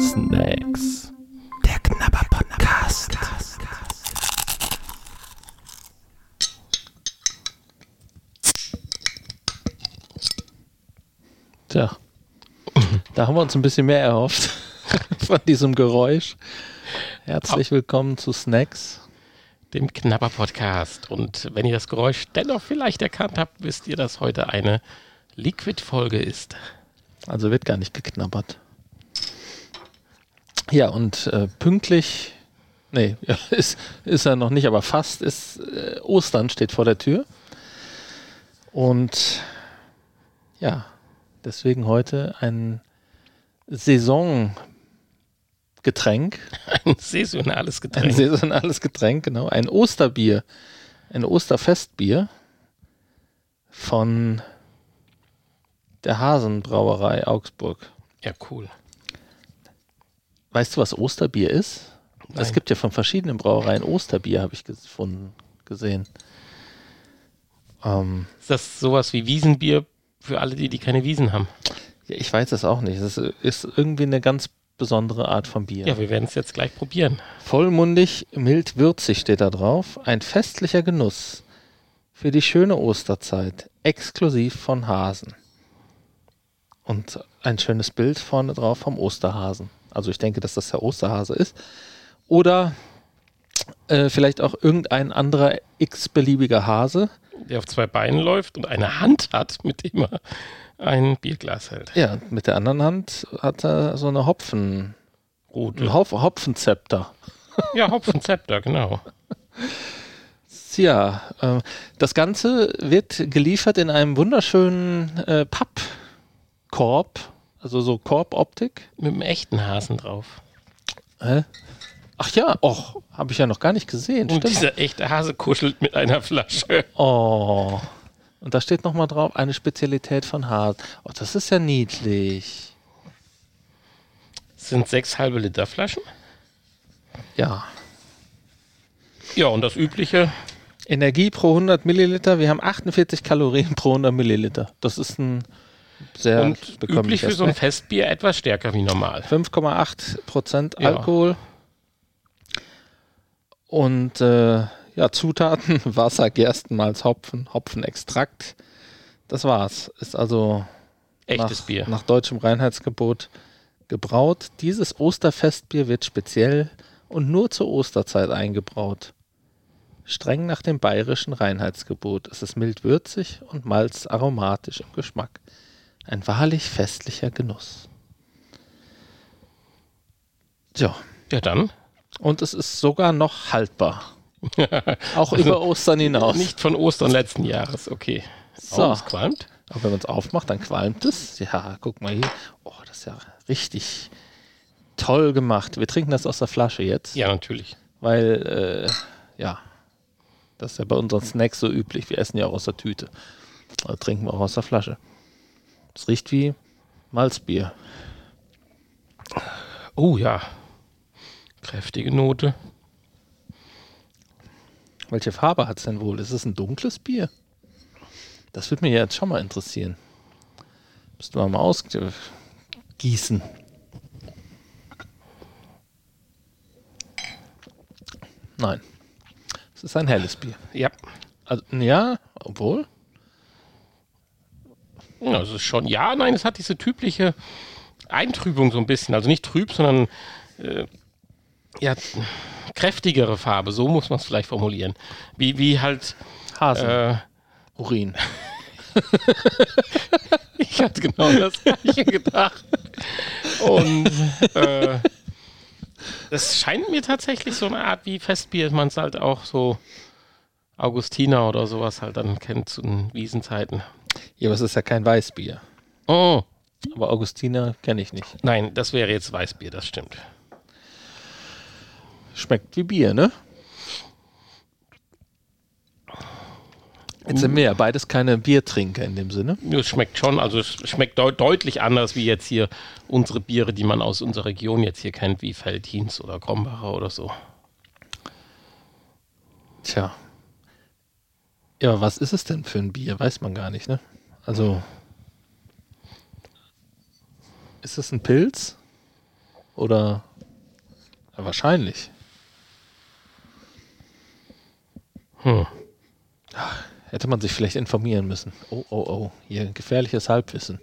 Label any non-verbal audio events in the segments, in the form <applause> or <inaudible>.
Snacks. Der Knabber Podcast. Tja, da haben wir uns ein bisschen mehr erhofft <laughs> von diesem Geräusch. Herzlich willkommen zu Snacks. dem Knapper Podcast. Und wenn ihr das Geräusch dennoch vielleicht erkannt habt, wisst ihr, dass heute eine Liquid-Folge ist. Also wird gar nicht geknabbert. Ja, und äh, pünktlich, nee, <laughs> ist, ist er noch nicht, aber fast ist äh, Ostern steht vor der Tür. Und ja, deswegen heute ein Saisongetränk, <laughs> Ein saisonales ein Getränk. saisonales Getränk, genau, ein Osterbier, ein Osterfestbier von der Hasenbrauerei Augsburg. ja, cool. Weißt du, was Osterbier ist? Es gibt ja von verschiedenen Brauereien Osterbier, habe ich gefunden, gesehen. Ähm, Ist das sowas wie Wiesenbier für alle, die, die keine Wiesen haben? ja, ich weiß es auch nicht. Es ist, ist irgendwie eine ganz besondere Art von Bier. Ja, wir werden es jetzt gleich probieren. Vollmundig, mild, würzig steht da drauf. Ein festlicher Genuss für die schöne Osterzeit, exklusiv von Hasen. Und ein schönes Bild vorne drauf vom Osterhasen. Also ich denke, dass das der Osterhase ist. Oder äh, vielleicht auch irgendein anderer x-beliebiger Hase. Der auf zwei Beinen läuft und eine Hand hat, mit dem er ein Bierglas hält. Ja, mit der anderen Hand hat er so eine Hopfen, Rot. ein Hopf Hopfenzepter. Ja, Hopfenzepter, genau. Ja, äh, das Ganze wird geliefert in einem wunderschönen äh, Pappkorb, also so Korboptik. Mit einem echten Hasen drauf. Hä? Ach ja, och, habe ich ja noch gar nicht gesehen. Und Stimmt. dieser echte Hase kuschelt mit einer Flasche. Oh. Und da steht nochmal drauf, eine Spezialität von Hasen. Oh, das ist ja niedlich. Das sind sechs halbe Liter Flaschen. Ja. Ja, und das übliche, Energie pro 100 Milliliter. Wir haben 48 Kalorien pro 100 Milliliter. Das ist ein sehr und üblich für so ein. Festbier etwas stärker wie normal. 5,8 Prozent Ja. Alkohol. Und äh, ja, Zutaten: <laughs> Wasser, Gerstenmalz, Hopfen, Hopfenextrakt. Das war's. Ist also Echtes nach, Bier. nach deutschem Reinheitsgebot gebraut. Dieses Osterfestbier wird speziell und nur zur Osterzeit eingebraut. Streng nach dem bayerischen Reinheitsgebot. Es ist mild würzig und malzaromatisch im Geschmack. Ein wahrlich festlicher Genuss. Tja, Ja, dann. und es ist sogar noch haltbar. <laughs> Auch über Ostern hinaus. Nicht von Ostern letzten Jahres, okay. So. Oh, es qualmt. Aber wenn man es aufmacht, dann qualmt es. Ja, guck mal hier. Oh, das ist ja richtig toll gemacht. Wir trinken das aus der Flasche jetzt, Ja, natürlich. weil, äh, ja, das ist ja bei unseren Snacks so üblich. Wir essen ja auch aus der Tüte. Also trinken wir auch aus der Flasche. Es riecht wie Malzbier. Oh ja. Kräftige Note. Welche Farbe hat es denn wohl? Ist es ein dunkles Bier? Das würde mich jetzt schon mal interessieren. Müssten wir mal ausgießen. Nein. Es ist ein helles Bier. Ja. Also, ja, obwohl. Ja. Es ist schon, ja, nein, es hat diese typische Eintrübung so ein bisschen. Also nicht trüb, sondern äh, ja, kräftigere Farbe. So muss man es vielleicht formulieren. Wie, wie halt, Hasen. äh, Urin. <laughs> ich hatte genau das gleiche gedacht. Und äh, das scheint mir tatsächlich so eine Art wie Festbier, man es halt auch so Augustiner oder sowas halt dann kennt zu den Wiesenzeiten. Ja, aber es ist ja kein Weißbier. Oh, Aber Augustiner kenne ich nicht. nein, das wäre jetzt Weißbier, das stimmt. Schmeckt wie Bier, ne? Jetzt sind wir ja beides keine Biertrinker in dem Sinne. Ja, Es schmeckt schon, also es schmeckt deut deutlich anders wie jetzt hier unsere Biere, die man aus unserer Region jetzt hier kennt, wie Veltins oder Krombacher oder so. Tja. Ja, aber was ist es denn für ein Bier? Weiß man gar nicht, ne? Also. Ist es ein Pilz? Oder ja, wahrscheinlich. Hm. Hätte man sich vielleicht informieren müssen. Oh, oh, oh. Hier gefährliches Halbwissen.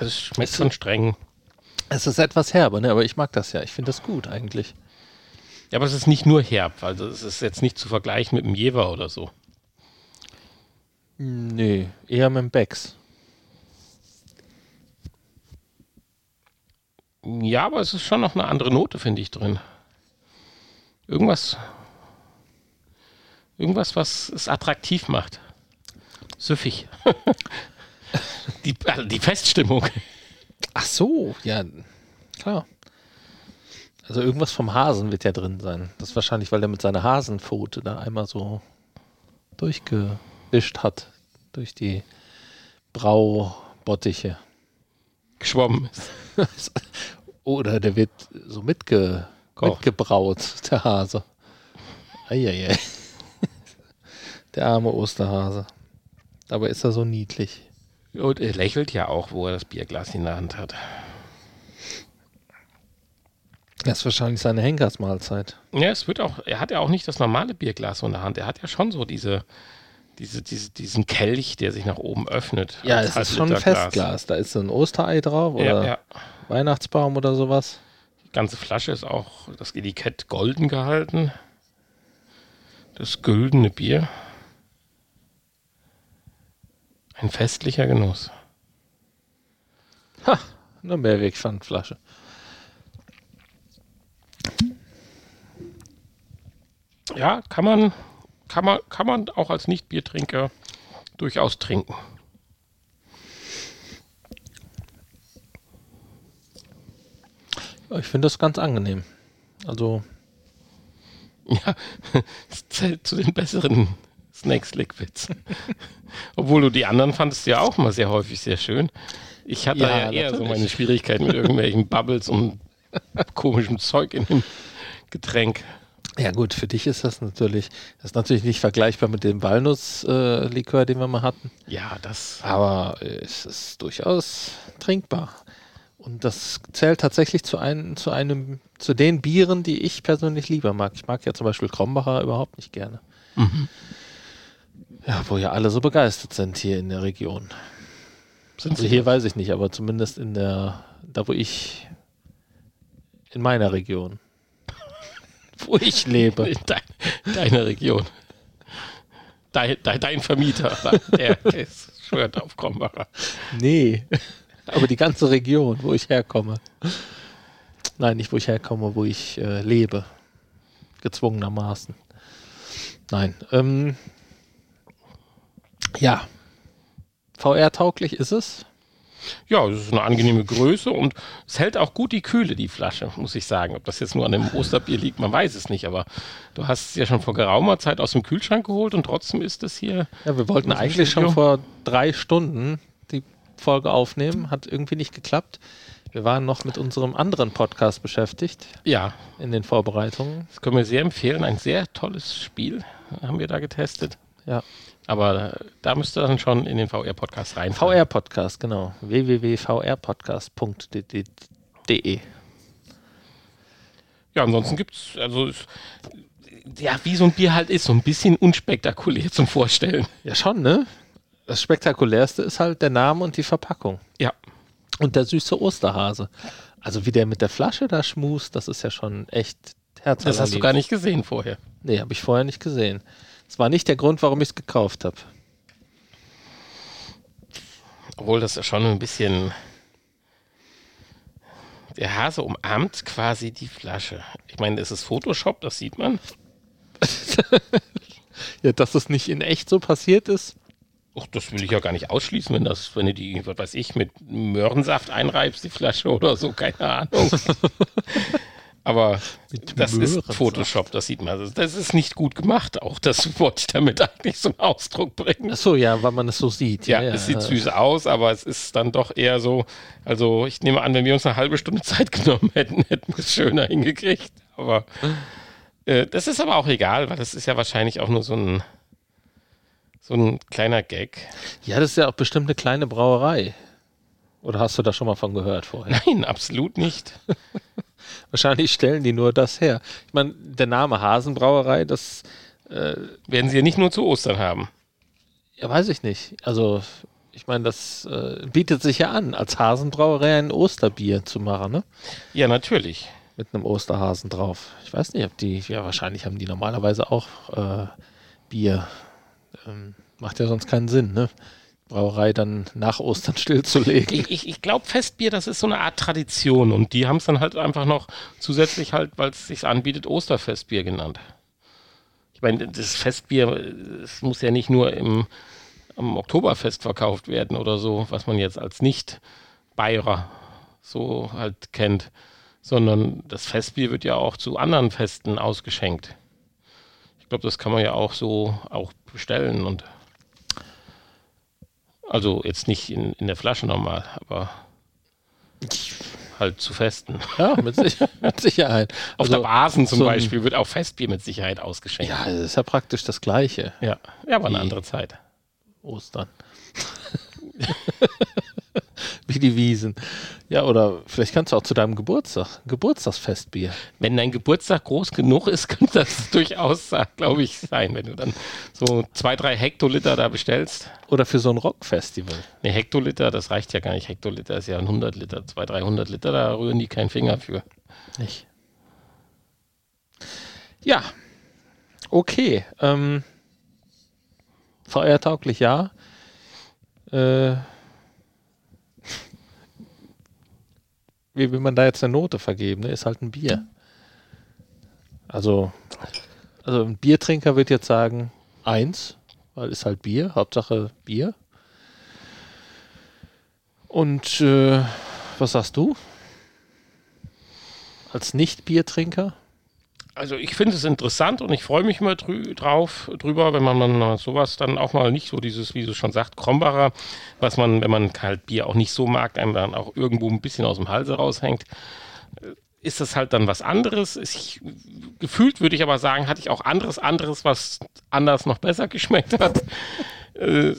Es schmeckt schon streng. Es ist etwas herber, ne? aber ich mag das ja. Ich finde das gut eigentlich. Ja, aber es ist nicht nur herb. Also es ist jetzt nicht zu vergleichen mit dem Jever oder so. Nee, eher mit dem Becks. Ja, aber es ist schon noch eine andere Note, finde ich, drin. Irgendwas. Irgendwas, was es attraktiv macht. Süffig. <laughs> die, also die Feststimmung. Ach so, ja, klar. Also irgendwas vom Hasen wird ja drin sein. Das ist wahrscheinlich, weil er mit seiner Hasenpfote da einmal so durchgewischt hat durch die Braubottiche. Geschwommen ist. <laughs> Oder der wird so mitge Kocht. mitgebraut, der Hase. Eieiei. <laughs> Der arme Osterhase. Dabei ist er so niedlich. Und er lächelt ja auch, wo er das Bierglas in der Hand hat. Das ist wahrscheinlich seine Henkersmahlzeit. Ja, es wird auch, er hat ja auch nicht das normale Bierglas so in der Hand. Er hat ja schon so diese, diese, diese, diesen Kelch, der sich nach oben öffnet. Ja, es ist schon ein. Festglas. Da ist so ein Osterei drauf oder Ja, ja. Weihnachtsbaum oder sowas. Die ganze Flasche ist auch das Etikett golden gehalten. Das güldene Bier. Ein festlicher Genuss. Ha, eine Mehrwegpfandflasche. Ja, kann man, kann man, kann man auch als Nicht-Biertrinker durchaus trinken. Ich finde das ganz angenehm. Also, Ja, es <laughs> zählt zu den besseren Snakes Liquids. <laughs> Obwohl du die anderen fandest ja auch mal sehr häufig sehr schön. Ich hatte Ja, ja, eher so natürlich. meine Schwierigkeiten mit irgendwelchen <laughs> Bubbles und komischem Zeug in dem Getränk. ja gut, für dich ist das natürlich, das ist natürlich nicht vergleichbar mit dem Walnuss-Likör, äh, den wir mal hatten. Ja, das. Aber äh, es ist durchaus trinkbar. Und das zählt tatsächlich zu einem, zu einem, zu den Bieren, die ich persönlich lieber mag. Ich mag ja zum Beispiel Krombacher überhaupt nicht gerne. Ja, wo ja alle so begeistert sind hier in der Region. Sind Also sie hier weiß ich nicht, aber zumindest in der, da wo ich, in meiner Region, <laughs> wo ich lebe. in dein, deiner Region. Dein, dein, dein Vermieter, <laughs> der ist, schwört auf Krombacher. Nee, aber die ganze Region, wo ich herkomme. Nein, nicht wo ich herkomme, wo ich äh, lebe. Gezwungenermaßen. Nein. Ähm, ja. VR-tauglich ist es. Ja, es ist eine angenehme Größe und es hält auch gut die Kühle, die Flasche, muss ich sagen. Ob das jetzt nur an dem Osterbier liegt, man weiß es nicht, aber du hast es ja schon vor geraumer Zeit aus dem Kühlschrank geholt und trotzdem ist es hier. Ja, wir wollten eigentlich schon Studio? vor drei Stunden die Folge aufnehmen. Hat irgendwie nicht geklappt. Wir waren noch mit unserem anderen Podcast beschäftigt Ja, in den Vorbereitungen. das können wir sehr empfehlen. Ein sehr tolles Spiel haben wir da getestet. Ja. Aber äh, da müsst ihr dann schon in den VR-Podcast rein. VR-Podcast, genau. www.vrpodcast.de. Ja, ansonsten gibt es, also, es- ja, wie so ein Bier halt ist, so ein bisschen unspektakulär zum Vorstellen. Ja, schon, ne? Das Spektakulärste ist halt der Name und die Verpackung. Ja, Und der süße Osterhase. Also wie der mit der Flasche da schmust, das ist ja schon echt herzlich. das hast du gar nicht gesehen vorher. Nee, habe ich vorher nicht gesehen. Das war nicht der Grund, warum ich es gekauft habe. Obwohl das ja schon ein bisschen. Der Hase umarmt quasi die Flasche. Ich meine, es ist Photoshop, das sieht man. <laughs> Ja, dass es nicht in echt so passiert ist. Och, das will ich ja gar nicht ausschließen, wenn das, wenn du die, was weiß ich, mit Möhrensaft einreibst, die Flasche oder so, keine Ahnung. <laughs> Aber das ist Möhrensaft. Photoshop, das sieht man. Also Das ist nicht gut gemacht, auch das <laughs> wollte ich damit eigentlich zum Ausdruck bringen. Ach so, ja, weil man es so sieht. Ja, es sieht süß aus, aber es ist dann doch eher so, also ich nehme an, wenn wir uns eine halbe Stunde Zeit <laughs> genommen hätten, hätten wir es schöner hingekriegt. Aber Äh, das ist aber auch egal, weil das ist ja wahrscheinlich auch nur so ein, so ein kleiner Gag. Ja, das ist ja auch bestimmt eine kleine Brauerei. Oder hast du da schon mal von gehört vorher? Nein, absolut nicht. <laughs> <laughs> Wahrscheinlich stellen die nur das her. Ich meine, der Name Hasenbrauerei, das äh, werden sie ja nicht nur zu Ostern haben. Ja, weiß ich nicht. Also, ich meine, das äh, bietet sich ja an, als Hasenbrauerei ein Osterbier zu machen, ne? Ja, natürlich. Mit einem Osterhasen drauf. Ich weiß nicht, ob die, ja, wahrscheinlich haben die normalerweise auch äh, Bier. Ähm, macht ja sonst keinen Sinn, ne? Brauerei dann nach Ostern <laughs> stillzulegen. Ich, ich, ich glaube, Festbier, das ist so eine Art Tradition und die haben es dann halt einfach noch zusätzlich halt, weil es sich anbietet, Osterfestbier genannt. Ich meine, das Festbier, es muss ja nicht nur im, am Oktoberfest verkauft werden oder so, was man jetzt als Nicht-Bayerer so halt kennt, sondern das Festbier wird ja auch zu anderen Festen ausgeschenkt. Ich glaube, das kann man ja auch so auch bestellen und also jetzt nicht in, in der Flasche normal, aber halt zu festen. <laughs> Ja, mit, Sicher mit Sicherheit. Auf also, der Basen zum so Beispiel wird auch Festbier mit Sicherheit ausgeschenkt. Ja, das ist ja praktisch das Gleiche. Ja, ja aber eine andere Zeit. Ostern. <laughs> <laughs> Wie die Wiesen. Ja, oder vielleicht kannst du auch zu deinem Geburtstag, Geburtstagsfestbier. Wenn dein Geburtstag groß genug ist, <laughs> könnte das durchaus, glaube ich, sein, wenn du dann so zwei, drei Hektoliter da bestellst. Oder für so ein Rockfestival. Ne, Hektoliter, das reicht ja gar nicht. Hektoliter ist ja ein 100 Liter, 200, 300 Liter, da rühren die keinen Finger für. Nicht. Ja, okay. Ähm, feiertauglich ja. Äh, wie will man da jetzt eine Note vergeben? Ne? Ist halt ein Bier. Also, also ein Biertrinker wird jetzt sagen, eins, weil ist halt Bier, Hauptsache Bier. Und äh, was sagst du? Als Nicht-Biertrinker? Also ich finde es interessant und ich freue mich immer drü drauf, drüber, wenn man dann sowas dann auch mal nicht so dieses, wie du schon sagt, Krombacher, was man, wenn man halt Bier auch nicht so mag, einem dann auch irgendwo ein bisschen aus dem Halse raushängt, äh, ist das halt dann was anderes. Ich, gefühlt würde ich aber sagen, hatte ich auch anderes, anderes, was anders noch besser <laughs> geschmeckt hat. äh,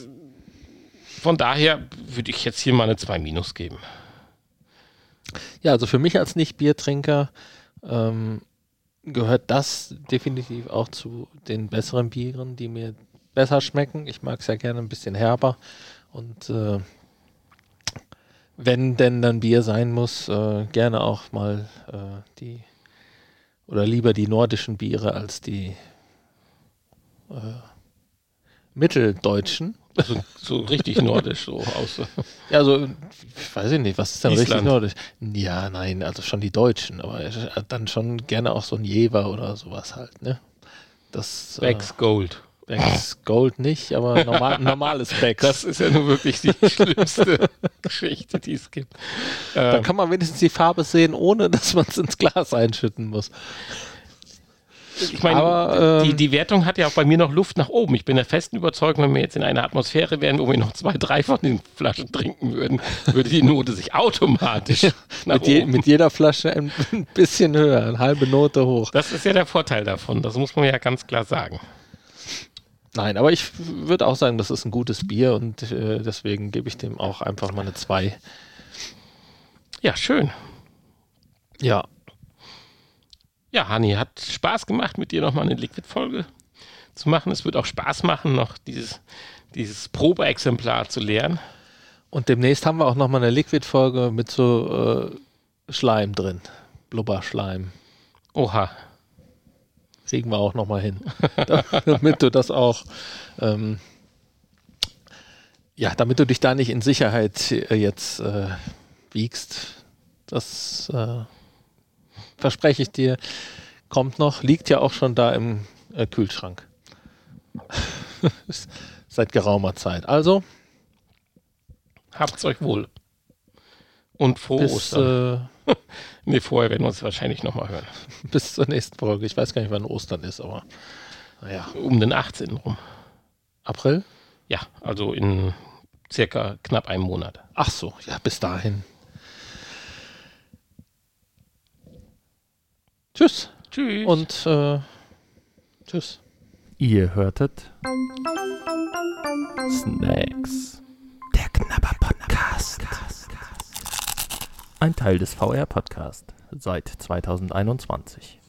von daher würde ich jetzt hier mal eine 2 Minus geben. Ja, also für mich als Nicht-Biertrinker ähm, gehört das definitiv auch zu den besseren Bieren, die mir besser schmecken. Ich mag es ja gerne ein bisschen herber. Und äh, wenn denn dann Bier sein muss, äh, gerne auch mal äh, die oder lieber die nordischen Biere als die äh, mitteldeutschen. Also so richtig nordisch, so aus. Ja, also, ich weiß ich nicht, was ist denn Island. richtig nordisch? Ja, nein, also schon die Deutschen, aber dann schon gerne auch so ein Jever oder sowas halt, ne? Das. Becks äh, Gold. Becks Gold nicht, aber normal, <laughs> normales Becks. Das ist ja nur wirklich die <laughs> schlimmste Geschichte, die es gibt. Da ähm, kann man wenigstens die Farbe sehen, ohne dass man es ins Glas einschütten muss ich meine, ähm, die, die Wertung hat ja auch bei mir noch Luft nach oben. Ich bin der festen Überzeugung, wenn wir jetzt in einer Atmosphäre wären, wo wir noch zwei, drei von den Flaschen trinken würden, würde die Note sich automatisch <laughs> nach mit, je, mit jeder Flasche <laughs> ein bisschen höher, eine halbe Note hoch. Das ist ja der Vorteil davon. Das muss man ja ganz klar sagen. Nein, aber ich würde auch sagen, das ist ein gutes Bier und äh, deswegen gebe ich dem auch einfach mal eine 2. Ja, schön. Ja, ja, Hani, hat Spaß gemacht, mit dir nochmal eine Liquid-Folge zu machen. Es wird auch Spaß machen, noch dieses, dieses Probeexemplar zu lernen. Und demnächst haben wir auch nochmal eine Liquid-Folge mit so äh, Schleim drin. Blubberschleim. Oha. Kriegen wir auch nochmal hin. <laughs> damit du das auch, ähm, ja, damit du dich da nicht in Sicherheit äh, jetzt äh, wiegst. Das äh, verspreche ich dir, kommt noch, liegt ja auch schon da im äh, Kühlschrank. <laughs> Seit geraumer Zeit. Also. Habt's euch wohl. Und frohe bis, Ostern. Äh, <laughs> nee, vorher werden wir uns wahrscheinlich nochmal hören. <laughs> Bis zur nächsten Folge. Ich weiß gar nicht, wann Ostern ist, aber naja. Um den 18. rum. April? Ja, also in circa knapp einem Monat. Ach so, ja, bis dahin. Tschüss. Tschüss. Und äh, Tschüss. Ihr hörtet Snacks. Der Knabber Podcast. Ein Teil des VR Podcast seit 2021.